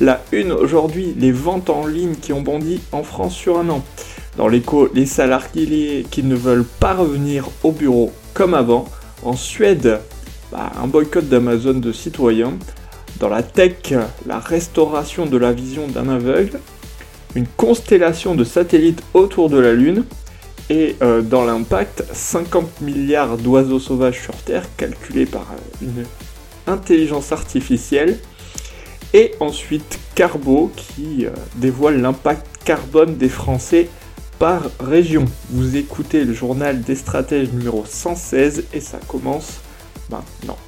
La une aujourd'hui, les ventes en ligne qui ont bondi en France sur un an. Dans l'écho, les salariés qui ne veulent pas revenir au bureau comme avant. En Suède, bah, un boycott d'Amazon de citoyens. Dans la tech, la restauration de la vision d'un aveugle. Une constellation de satellites autour de la Lune et euh, dans l'impact, 50 milliards d'oiseaux sauvages sur Terre calculés par euh, une intelligence artificielle. Et ensuite Carbo qui euh, dévoile l'impact carbone des Français par région. Vous écoutez le journal des stratèges numéro 116 et ça commence maintenant.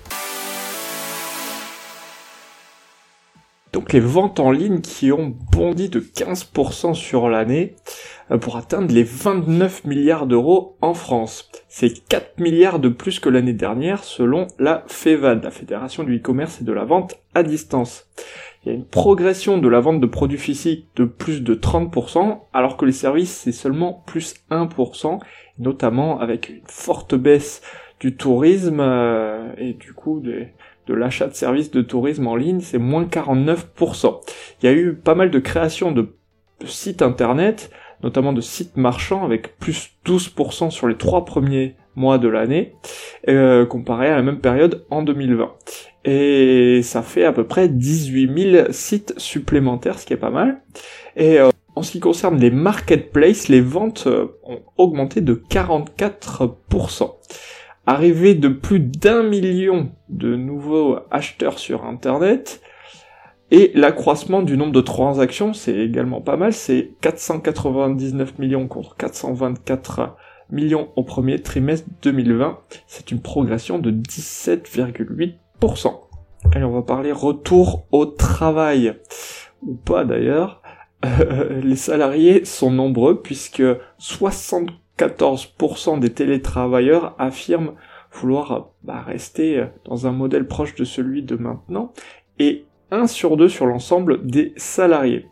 Donc les ventes en ligne qui ont bondi de 15% sur l'année. Euh, pour atteindre les 29 milliards d'euros en France. C'est 4 milliards de plus que l'année dernière selon la FEVAD, la Fédération du e-commerce et de la vente à distance. Il y a une progression de la vente de produits physiques de plus de 30%, alors que les services c'est seulement plus 1%, notamment avec une forte baisse du tourisme euh, et du coup de, l'achat de services de tourisme en ligne, c'est moins 49%. Il y a eu pas mal de créations de sites internet, notamment de sites marchands avec plus 12% sur les trois premiers mois de l'année, euh, comparé à la même période en 2020. Et ça fait à peu près 18 000 sites supplémentaires, ce qui est pas mal. Et euh, en ce qui concerne les marketplaces, les ventes euh, ont augmenté de 44%. Arrivé de plus d'un million de nouveaux acheteurs sur Internet, et l'accroissement du nombre de transactions, c'est également pas mal, c'est 499 millions contre 424 millions au premier trimestre 2020. C'est une progression de 17,8%. Allez, on va parler retour au travail. Ou pas d'ailleurs. Euh, les salariés sont nombreux puisque 74% des télétravailleurs affirment vouloir bah, rester dans un modèle proche de celui de maintenant. Et 1 sur 2 sur l'ensemble des salariés.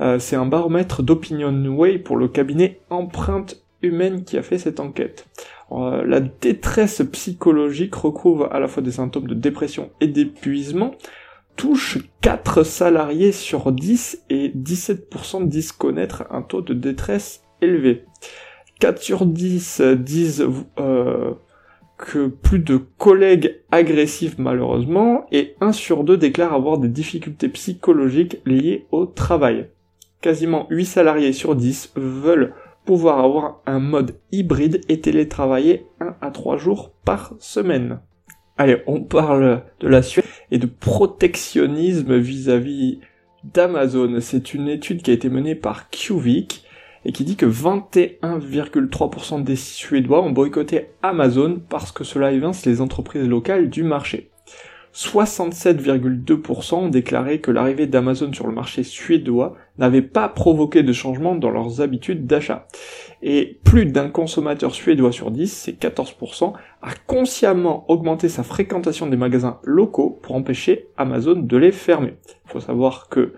Euh, c'est un baromètre d'OpinionWay pour le cabinet Empreinte Humaine qui a fait cette enquête. Euh, la détresse psychologique recouvre à la fois des symptômes de dépression et d'épuisement, touche 4 salariés sur 10 et 17% disent connaître un taux de détresse élevé. 4 sur 10 disent euh, que plus de collègues agressifs malheureusement, et 1 sur 2 déclarent avoir des difficultés psychologiques liées au travail. Quasiment 8 salariés sur 10 veulent pouvoir avoir un mode hybride et télétravailler 1 à 3 jours par semaine. Allez, on parle de la Suède et de protectionnisme vis-à-vis d'Amazon. C'est une étude qui a été menée par QVIC et qui dit que 21,3% des Suédois ont boycotté Amazon parce que cela évince les entreprises locales du marché. 67,2% ont déclaré que l'arrivée d'Amazon sur le marché suédois n'avait pas provoqué de changement dans leurs habitudes d'achat. Et plus d'un consommateur suédois sur 10, c'est 14%, a consciemment augmenté sa fréquentation des magasins locaux pour empêcher Amazon de les fermer. Il faut savoir que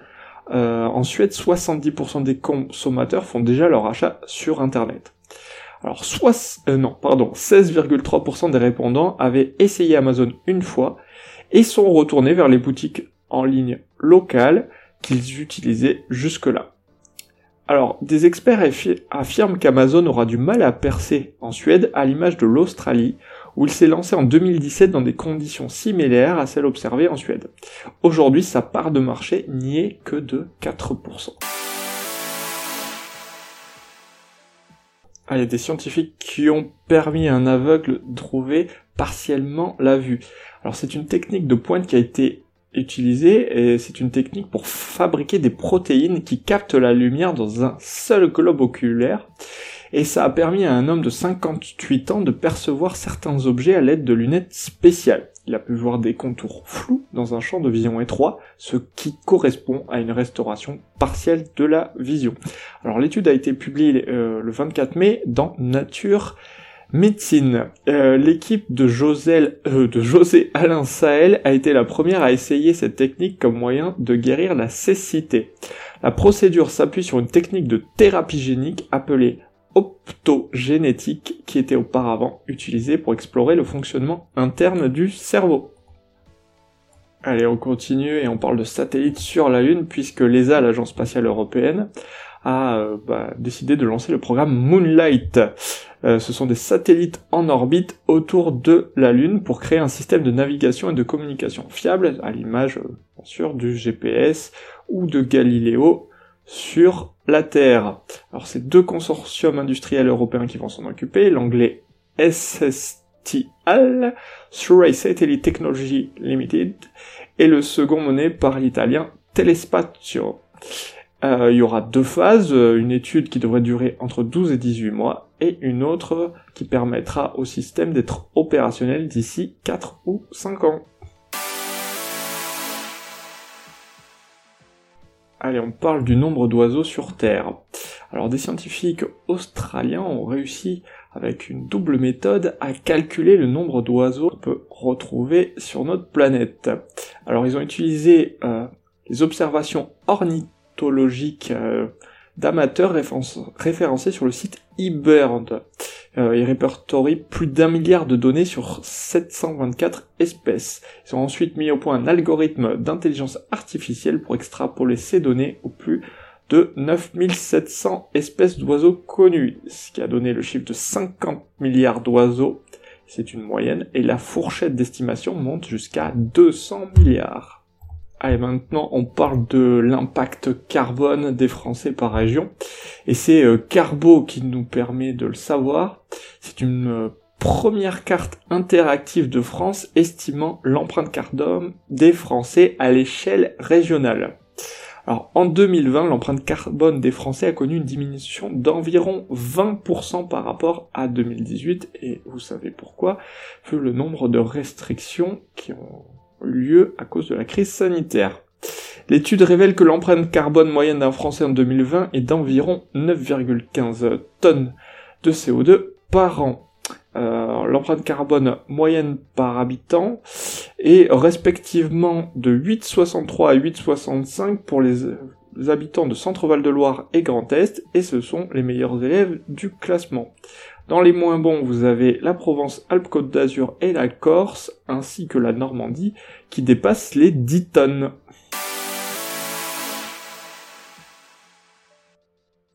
en Suède, 70% des consommateurs font déjà leur achat sur Internet. Alors, euh, non, pardon, 16,3% des répondants avaient essayé Amazon une fois et sont retournés vers les boutiques en ligne locales qu'ils utilisaient jusque-là. Alors, des experts affirment qu'Amazon aura du mal à percer en Suède à l'image de l'Australie, où il s'est lancé en 2017 dans des conditions similaires à celles observées en Suède. Aujourd'hui, sa part de marché n'y est que de 4%. Ah, il y a des scientifiques qui ont permis à un aveugle de trouver partiellement la vue. Alors c'est une technique de pointe qui a été utilisée et c'est une technique pour fabriquer des protéines qui captent la lumière dans un seul globe oculaire et ça a permis à un homme de 58 ans de percevoir certains objets à l'aide de lunettes spéciales. Il a pu voir des contours flous dans un champ de vision étroit, ce qui correspond à une restauration partielle de la vision. Alors l'étude a été publiée euh, le 24 mai dans Nature Médecine. Euh, l'équipe de, euh, de José Alain Sahel a été la première à essayer cette technique comme moyen de guérir la cécité. La procédure s'appuie sur une technique de thérapie génique appelée optogénétique qui était auparavant utilisée pour explorer le fonctionnement interne du cerveau. Allez, on continue et on parle de satellites sur la Lune puisque l'ESA, l'Agence spatiale européenne, a euh, bah, décidé de lancer le programme Moonlight. Euh, ce sont des satellites en orbite autour de la Lune pour créer un système de navigation et de communication fiable, à l'image euh, bien sûr du GPS ou de Galileo sur la Terre. Alors c'est deux consortiums industriels européens qui vont s'en occuper, l'anglais SSTL, Survey Satellite Technology Limited, et le second mené par l'italien Telespazio. Euh, il y aura deux phases, une étude qui devrait durer entre 12 et 18 mois, et une autre qui permettra au système d'être opérationnel d'ici 4 ou 5 ans. Allez, on parle du nombre d'oiseaux sur Terre. Alors des scientifiques australiens ont réussi avec une double méthode à calculer le nombre d'oiseaux qu'on peut retrouver sur notre planète. Alors ils ont utilisé euh, les observations ornithologiques euh, d'amateurs référencés sur le site eBird. Euh, ils répertorient plus d'un milliard de données sur 724 espèces. Ils ont ensuite mis au point un algorithme d'intelligence artificielle pour extrapoler ces données au plus de 9700 espèces d'oiseaux connues, ce qui a donné le chiffre de 50 milliards d'oiseaux. C'est une moyenne, et la fourchette d'estimation monte jusqu'à 200 milliards. Allez, maintenant, on parle de l'impact carbone des Français par région. Et c'est euh, Carbo qui nous permet de le savoir. C'est une euh, première carte interactive de France estimant l'empreinte carbone des Français à l'échelle régionale. Alors, en 2020, l'empreinte carbone des Français a connu une diminution d'environ 20% par rapport à 2018, et vous savez pourquoi, vu le nombre de restrictions qui ont lieu à cause de la crise sanitaire. L'étude révèle que l'empreinte carbone moyenne d'un Français en 2020 est d'environ 9,15 tonnes de CO2 par an. Euh, l'empreinte carbone moyenne par habitant est respectivement de 8,63 à 8,65 pour les, habitants de Centre-Val de Loire et Grand Est, et ce sont les meilleurs élèves du classement. Dans les moins bons, vous avez la Provence-Alpes-Côte d'Azur et la Corse, ainsi que la Normandie, qui dépassent les 10 tonnes.